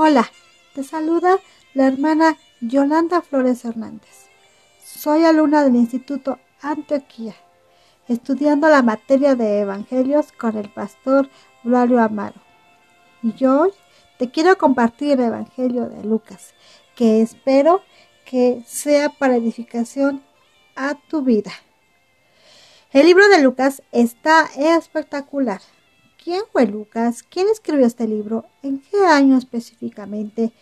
Hola, te saluda la hermana Yolanda Flores Hernández. Soy alumna del Instituto Antioquía, estudiando la materia de Evangelios con el pastor Vlario Amaro. Y hoy te quiero compartir el Evangelio de Lucas, que espero que sea para edificación a tu vida. El libro de Lucas está espectacular. ¿Quién fue Lucas? ¿Quién escribió este libro? ¿En qué año específicamente?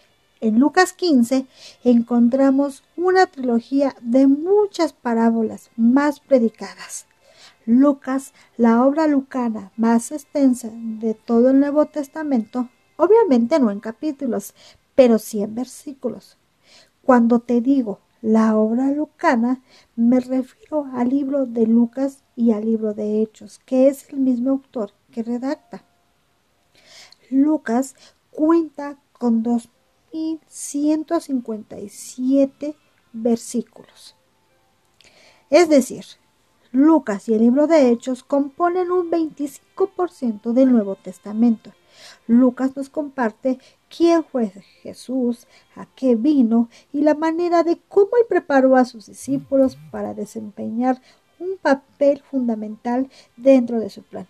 En Lucas 15 encontramos una trilogía de muchas parábolas más predicadas. Lucas, la obra lucana más extensa de todo el Nuevo Testamento, obviamente no en capítulos, pero sí en versículos. Cuando te digo la obra lucana, me refiero al libro de Lucas y al libro de Hechos, que es el mismo autor redacta. Lucas cuenta con 2157 versículos. Es decir, Lucas y el libro de Hechos componen un 25% del Nuevo Testamento. Lucas nos comparte quién fue Jesús, a qué vino y la manera de cómo él preparó a sus discípulos para desempeñar un papel fundamental dentro de su plan.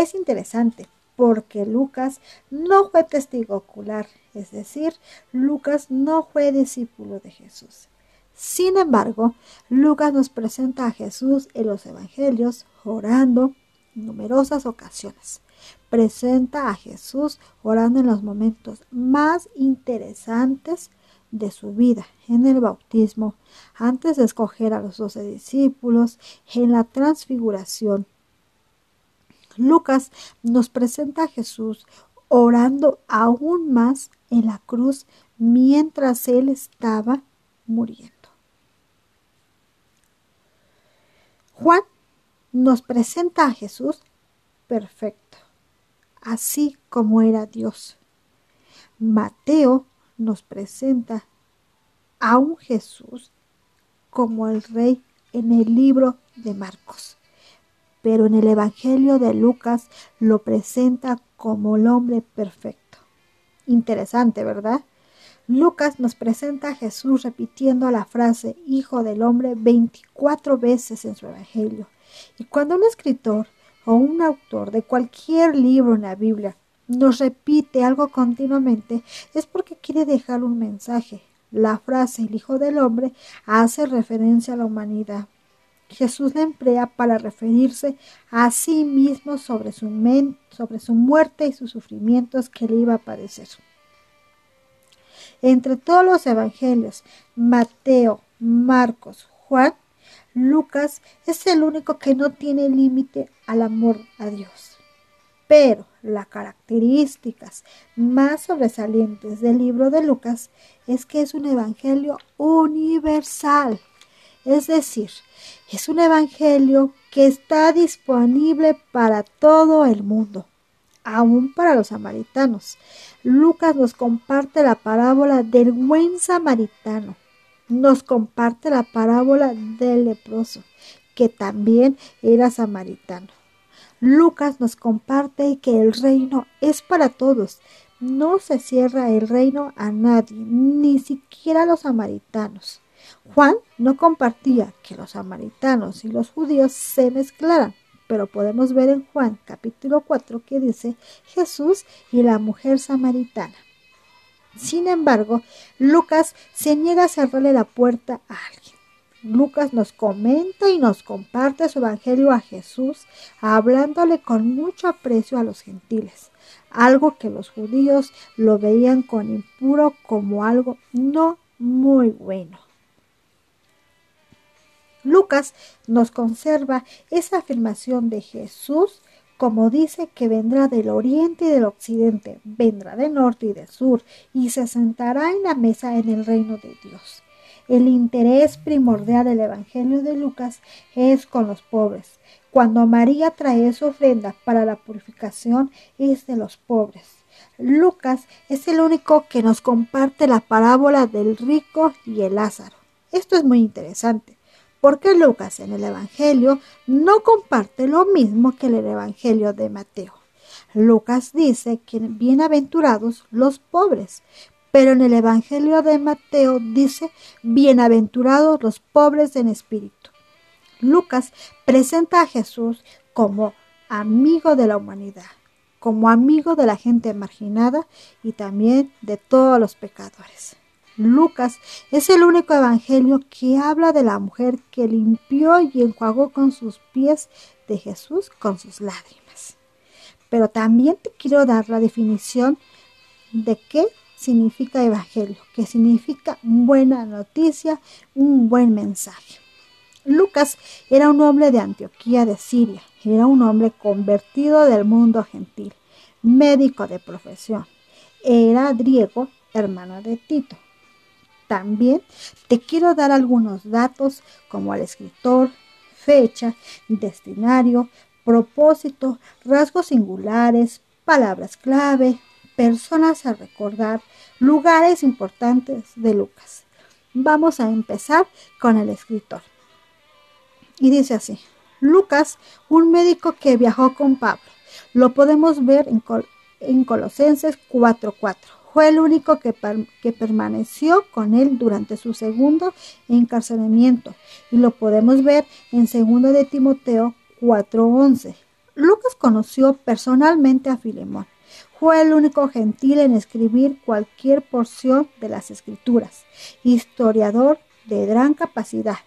Es interesante porque Lucas no fue testigo ocular, es decir, Lucas no fue discípulo de Jesús. Sin embargo, Lucas nos presenta a Jesús en los Evangelios orando en numerosas ocasiones presenta a Jesús orando en los momentos más interesantes de su vida, en el bautismo, antes de escoger a los doce discípulos, en la transfiguración. Lucas nos presenta a Jesús orando aún más en la cruz mientras él estaba muriendo. Juan nos presenta a Jesús perfecto así como era Dios. Mateo nos presenta a un Jesús como el rey en el libro de Marcos, pero en el Evangelio de Lucas lo presenta como el hombre perfecto. Interesante, ¿verdad? Lucas nos presenta a Jesús repitiendo la frase Hijo del Hombre 24 veces en su Evangelio. Y cuando un escritor o un autor de cualquier libro en la Biblia nos repite algo continuamente, es porque quiere dejar un mensaje. La frase el Hijo del Hombre hace referencia a la humanidad. Jesús la emplea para referirse a sí mismo sobre su, sobre su muerte y sus sufrimientos que le iba a padecer. Entre todos los evangelios, Mateo, Marcos, Juan Lucas es el único que no tiene límite al amor a Dios. Pero las características más sobresalientes del libro de Lucas es que es un evangelio universal. Es decir, es un evangelio que está disponible para todo el mundo, aún para los samaritanos. Lucas nos comparte la parábola del buen samaritano, nos comparte la parábola del leproso, que también era samaritano. Lucas nos comparte que el reino es para todos. No se cierra el reino a nadie, ni siquiera a los samaritanos. Juan no compartía que los samaritanos y los judíos se mezclaran, pero podemos ver en Juan capítulo 4 que dice Jesús y la mujer samaritana. Sin embargo, Lucas se niega a cerrarle la puerta a alguien. Lucas nos comenta y nos comparte su evangelio a Jesús, hablándole con mucho aprecio a los gentiles, algo que los judíos lo veían con impuro como algo no muy bueno. Lucas nos conserva esa afirmación de Jesús como dice que vendrá del oriente y del occidente, vendrá del norte y del sur, y se sentará en la mesa en el reino de Dios. El interés primordial del Evangelio de Lucas es con los pobres. Cuando María trae su ofrenda para la purificación es de los pobres. Lucas es el único que nos comparte la parábola del rico y el Lázaro. Esto es muy interesante porque Lucas en el Evangelio no comparte lo mismo que el Evangelio de Mateo. Lucas dice que bienaventurados los pobres, pero en el Evangelio de Mateo dice bienaventurados los pobres en espíritu. Lucas presenta a Jesús como amigo de la humanidad, como amigo de la gente marginada y también de todos los pecadores. Lucas es el único evangelio que habla de la mujer que limpió y enjuagó con sus pies de Jesús con sus lágrimas. Pero también te quiero dar la definición de qué significa evangelio, que significa buena noticia, un buen mensaje. Lucas era un hombre de Antioquía de Siria, era un hombre convertido del mundo gentil, médico de profesión, era griego, hermano de Tito. También te quiero dar algunos datos como el escritor, fecha, destinario, propósito, rasgos singulares, palabras clave, personas a recordar, lugares importantes de Lucas. Vamos a empezar con el escritor. Y dice así, Lucas, un médico que viajó con Pablo. Lo podemos ver en, en Colosenses 4:4. Fue el único que, que, permaneció con él durante su segundo encarcelamiento y lo podemos ver en 2 de Timoteo 4:11. Lucas conoció personalmente a Filemón. Fue el único gentil en escribir cualquier porción de las escrituras, historiador de gran capacidad.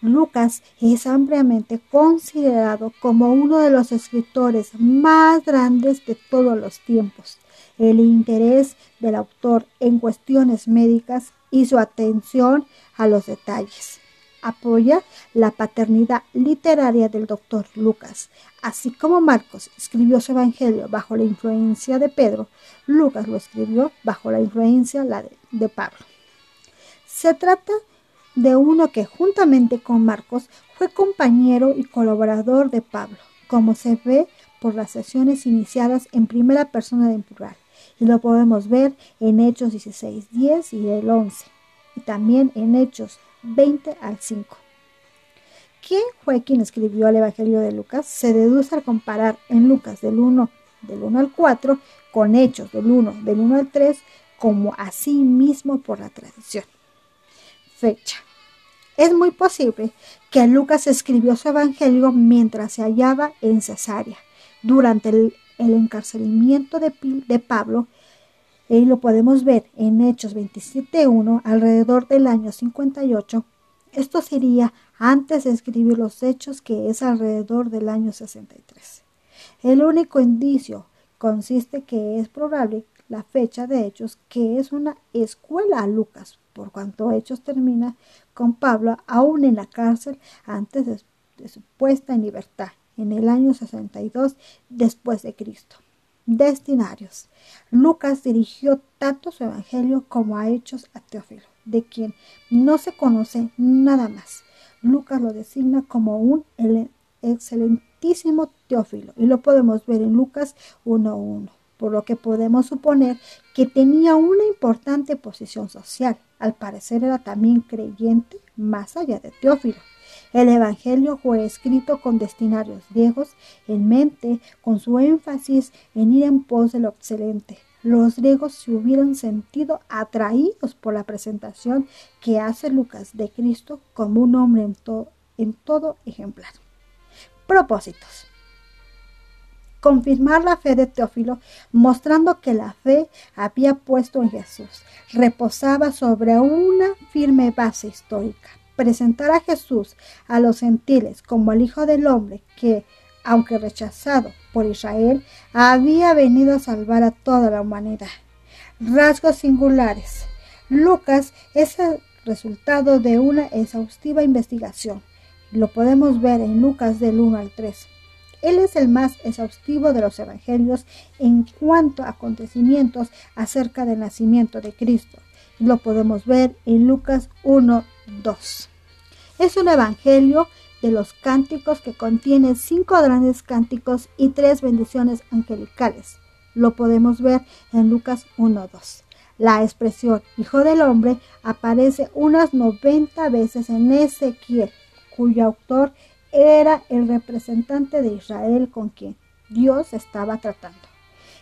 Lucas es ampliamente considerado como uno de los escritores más grandes de todos los tiempos el interés del autor en cuestiones médicas y su atención a los detalles. Apoya la paternidad literaria del doctor Lucas. Así como Marcos escribió su evangelio bajo la influencia de Pedro, Lucas lo escribió bajo la influencia de Pablo. Se trata de uno que juntamente con Marcos fue compañero y colaborador de Pablo, como se ve por las sesiones iniciadas en primera persona de plural y lo podemos ver en Hechos 16, 10 y el 11, y también en Hechos 20 al 5. ¿Quién fue quien escribió el Evangelio de Lucas? Se deduce al comparar en Lucas del 1, del 1 al 4 con Hechos del 1, del 1 al 3, como así mismo por la tradición. Fecha. Es muy posible que Lucas escribió su Evangelio mientras se hallaba en Cesarea, durante el el encarcelamiento de, de Pablo, y lo podemos ver en Hechos 27.1, alrededor del año 58. Esto sería antes de escribir los hechos, que es alrededor del año 63. El único indicio consiste que es probable la fecha de Hechos, que es una escuela a Lucas, por cuanto Hechos termina con Pablo aún en la cárcel antes de su puesta en libertad en el año 62 después de Cristo. Destinarios. Lucas dirigió tanto su evangelio como a hechos a Teófilo, de quien no se conoce nada más. Lucas lo designa como un excelentísimo Teófilo y lo podemos ver en Lucas 1.1, por lo que podemos suponer que tenía una importante posición social. Al parecer era también creyente más allá de Teófilo. El Evangelio fue escrito con destinarios griegos en mente, con su énfasis en ir en pos de lo excelente. Los griegos se hubieran sentido atraídos por la presentación que hace Lucas de Cristo como un hombre en, en todo ejemplar. Propósitos confirmar la fe de Teófilo, mostrando que la fe había puesto en Jesús, reposaba sobre una firme base histórica presentar a Jesús a los gentiles como el Hijo del Hombre que, aunque rechazado por Israel, había venido a salvar a toda la humanidad. Rasgos singulares. Lucas es el resultado de una exhaustiva investigación. Lo podemos ver en Lucas del 1 al 3. Él es el más exhaustivo de los evangelios en cuanto a acontecimientos acerca del nacimiento de Cristo. Lo podemos ver en Lucas 1, 2. Es un evangelio de los cánticos que contiene cinco grandes cánticos y tres bendiciones angelicales. Lo podemos ver en Lucas 1.2. La expresión Hijo del Hombre aparece unas 90 veces en Ezequiel, cuyo autor era el representante de Israel con quien Dios estaba tratando.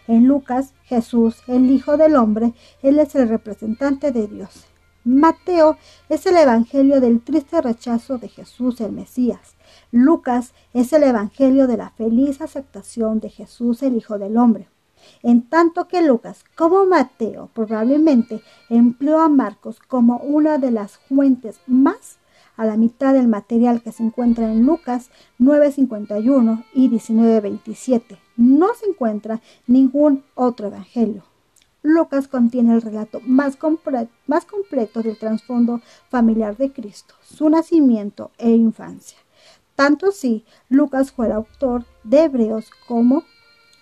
En Lucas, Jesús, el Hijo del Hombre, Él es el representante de Dios. Mateo es el Evangelio del triste rechazo de Jesús el Mesías. Lucas es el Evangelio de la feliz aceptación de Jesús el Hijo del Hombre. En tanto que Lucas, como Mateo, probablemente empleó a Marcos como una de las fuentes más a la mitad del material que se encuentra en Lucas 9.51 y 19.27. No se encuentra ningún otro evangelio. Lucas contiene el relato más, completo del trasfondo familiar de Cristo, su nacimiento e infancia. Tanto así, Lucas fue el autor de Hebreos como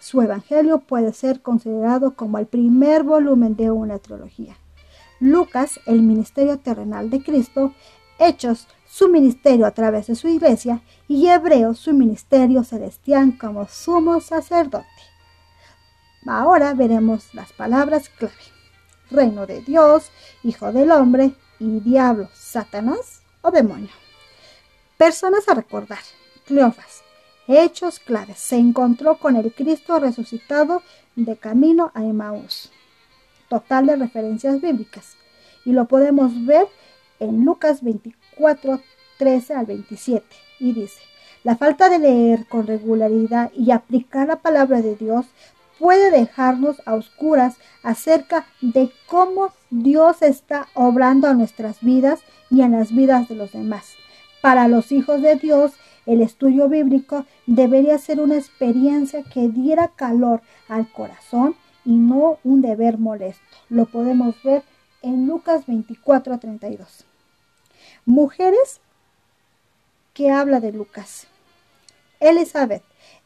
su evangelio puede ser considerado como el primer volumen de una trilogía. Lucas, el ministerio terrenal de Cristo, Hechos, su ministerio a través de su iglesia, y Hebreos, su ministerio celestial como sumo sacerdote. Ahora veremos las palabras clave. Reino de Dios, Hijo del Hombre y Diablo, Satanás o demonio. Personas a recordar. Cleofas. Hechos claves. Se encontró con el Cristo resucitado de camino a Emmaús. Total de referencias bíblicas. Y lo podemos ver en Lucas 24, 13 al 27. Y dice, la falta de leer con regularidad y aplicar la palabra de Dios puede dejarnos a oscuras acerca de cómo Dios está obrando a nuestras vidas y en las vidas de los demás. Para los hijos de Dios, el estudio bíblico debería ser una experiencia que diera calor al corazón y no un deber molesto. Lo podemos ver en Lucas 24 32. Mujeres que habla de Lucas. Elizabeth,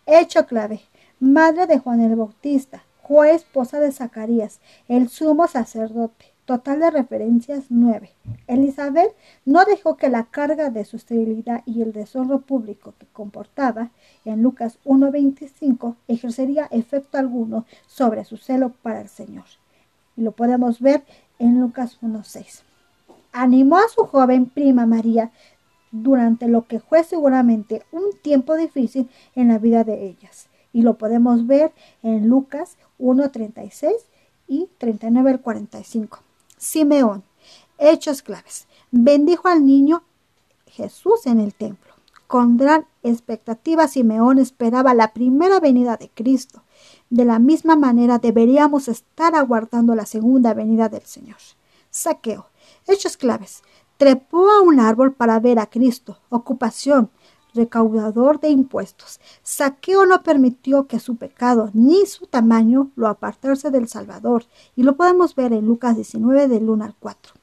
hecho clave madre de Juan el Bautista, fue esposa de Zacarías, el sumo sacerdote. Total de referencias 9. Elizabeth no dejó que la carga de su esterilidad y el deshonro público que comportaba en Lucas 1.25 ejercería efecto alguno sobre su celo para el Señor. Y lo podemos ver en Lucas 1.6. Animó a su joven prima María durante lo que fue seguramente un tiempo difícil en la vida de ellas y lo podemos ver en Lucas 1.36 y 39 al 45. Simeón, hechos claves. Bendijo al niño Jesús en el templo. Con gran expectativa Simeón esperaba la primera venida de Cristo. De la misma manera deberíamos estar aguardando la segunda venida del Señor. Saqueo. Hechos claves. Trepó a un árbol para ver a Cristo. Ocupación recaudador de impuestos. Saqueo no permitió que su pecado ni su tamaño lo apartase del Salvador, y lo podemos ver en Lucas 19 del 1 al 4.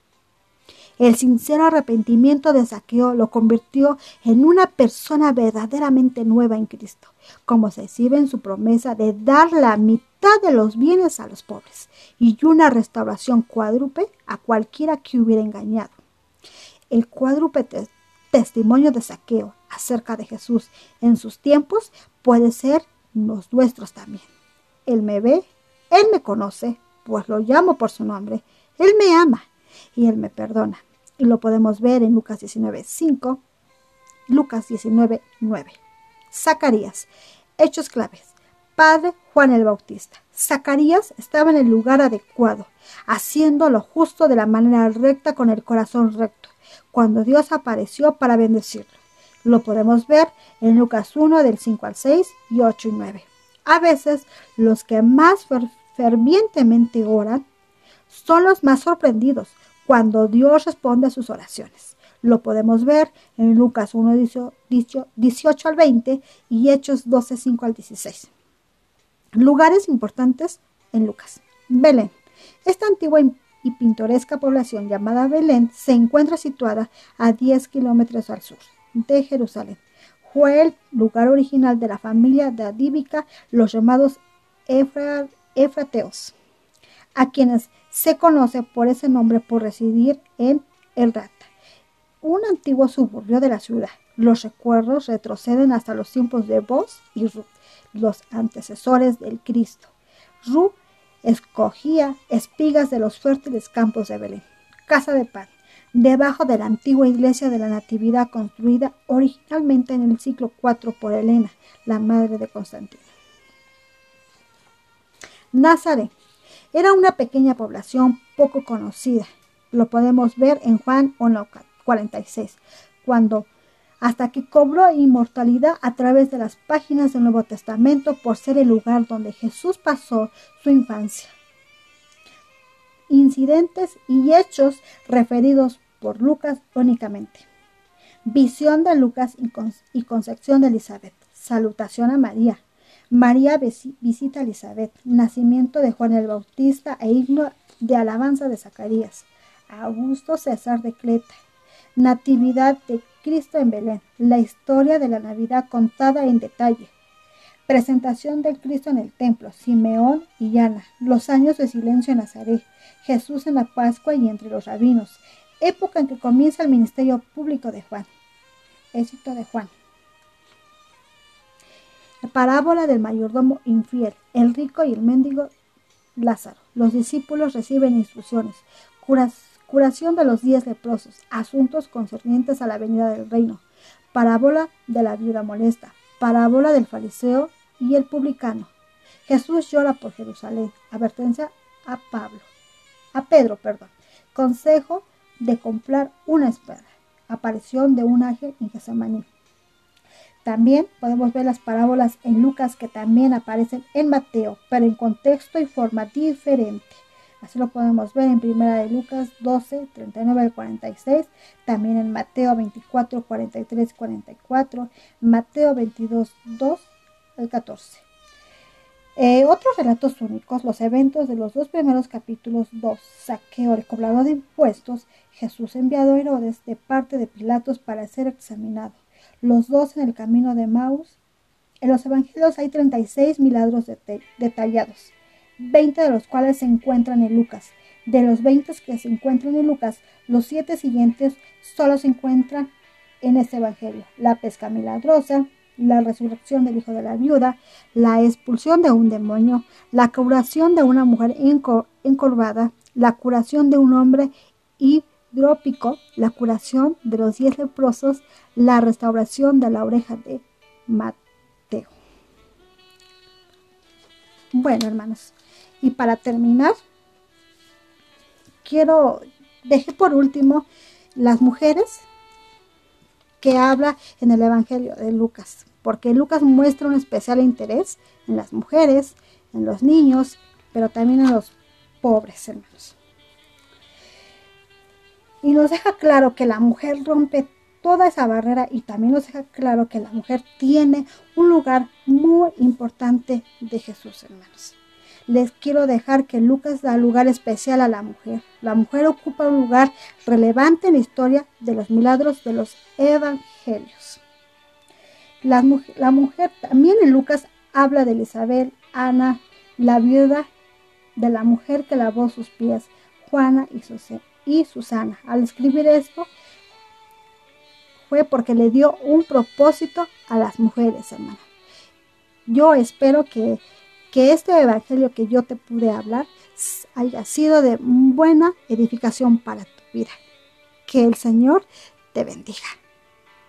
El sincero arrepentimiento de Saqueo lo convirtió en una persona verdaderamente nueva en Cristo, como se exhibe en su promesa de dar la mitad de los bienes a los pobres y una restauración cuádruple a cualquiera que hubiera engañado. El cuádruple testimonio de Saqueo acerca de Jesús en sus tiempos puede ser los nuestros también. Él me ve, Él me conoce, pues lo llamo por su nombre. Él me ama y Él me perdona. Y lo podemos ver en Lucas 19, 5, Lucas 19, 9. Zacarías, hechos claves. Padre Juan el Bautista. Zacarías estaba en el lugar adecuado, haciendo lo justo de la manera recta con el corazón recto, cuando Dios apareció para bendecirlo. Lo podemos ver en Lucas 1 del 5 al 6 y 8 y 9. A veces los que más fervientemente oran son los más sorprendidos cuando Dios responde a sus oraciones. Lo podemos ver en Lucas 1, 18 al 20 y Hechos 12, 5 al 16. Lugares importantes en Lucas. Belén. Esta antigua y pintoresca población llamada Belén se encuentra situada a 10 kilómetros al sur de Jerusalén. Fue el lugar original de la familia dadívica, los llamados Efrateos, a quienes se conoce por ese nombre por residir en El Rata, un antiguo suburbio de la ciudad. Los recuerdos retroceden hasta los tiempos de Boz y Ruth, los antecesores del Cristo. Ruth escogía espigas de los fértiles campos de Belén, casa de pan, debajo de la antigua iglesia de la Natividad construida originalmente en el siglo IV por Helena, la madre de Constantino. Nazaret era una pequeña población poco conocida. Lo podemos ver en Juan 1.46, cuando hasta que cobró inmortalidad a través de las páginas del Nuevo Testamento por ser el lugar donde Jesús pasó su infancia. Incidentes y hechos referidos por Lucas únicamente. Visión de Lucas y concepción de Elizabeth. Salutación a María. María visita a Elizabeth. Nacimiento de Juan el Bautista e himno de alabanza de Zacarías. Augusto César de Cleta. Natividad de Cristo en Belén, la historia de la Navidad contada en detalle. Presentación del Cristo en el templo, Simeón y Ana, los años de silencio en Nazaret, Jesús en la Pascua y entre los rabinos, época en que comienza el ministerio público de Juan. Éxito de Juan. La parábola del mayordomo infiel, el rico y el mendigo Lázaro. Los discípulos reciben instrucciones. Curación de los diez leprosos, asuntos concernientes a la venida del reino, parábola de la viuda molesta, parábola del fariseo y el publicano. Jesús llora por Jerusalén, advertencia a Pablo, a Pedro, perdón, consejo de comprar una espada, aparición de un ángel en Getsemaní. También podemos ver las parábolas en Lucas que también aparecen en Mateo, pero en contexto y forma diferente. Así lo podemos ver en Primera de Lucas 12, 39 al 46, también en Mateo 24, 43, 44, Mateo 22, 2 al 14. Eh, otros relatos únicos, los eventos de los dos primeros capítulos 2, saqueo, el cobrador de impuestos, Jesús enviado a Herodes de parte de Pilatos para ser examinado, los dos en el camino de Maus. En los evangelios hay 36 milagros detallados. 20 de los cuales se encuentran en Lucas. De los 20 que se encuentran en Lucas, los siete siguientes solo se encuentran en este Evangelio. La pesca milagrosa, la resurrección del hijo de la viuda, la expulsión de un demonio, la curación de una mujer encorvada, la curación de un hombre hidrópico, la curación de los diez leprosos, la restauración de la oreja de Mateo. Bueno, hermanos, y para terminar, quiero, dejar por último las mujeres que habla en el Evangelio de Lucas, porque Lucas muestra un especial interés en las mujeres, en los niños, pero también en los pobres hermanos. Y nos deja claro que la mujer rompe toda esa barrera y también nos deja claro que la mujer tiene un lugar muy importante de Jesús, hermanos les quiero dejar que Lucas da lugar especial a la mujer. La mujer ocupa un lugar relevante en la historia de los milagros de los evangelios. La, mujer también en Lucas habla de Isabel, Ana, la viuda de la mujer que lavó sus pies, Juana y, Susana. Al escribir esto fue porque le dio un propósito a las mujeres, hermana. Yo espero que que este evangelio que yo te pude hablar haya sido de buena edificación para tu vida. Que el Señor te bendiga.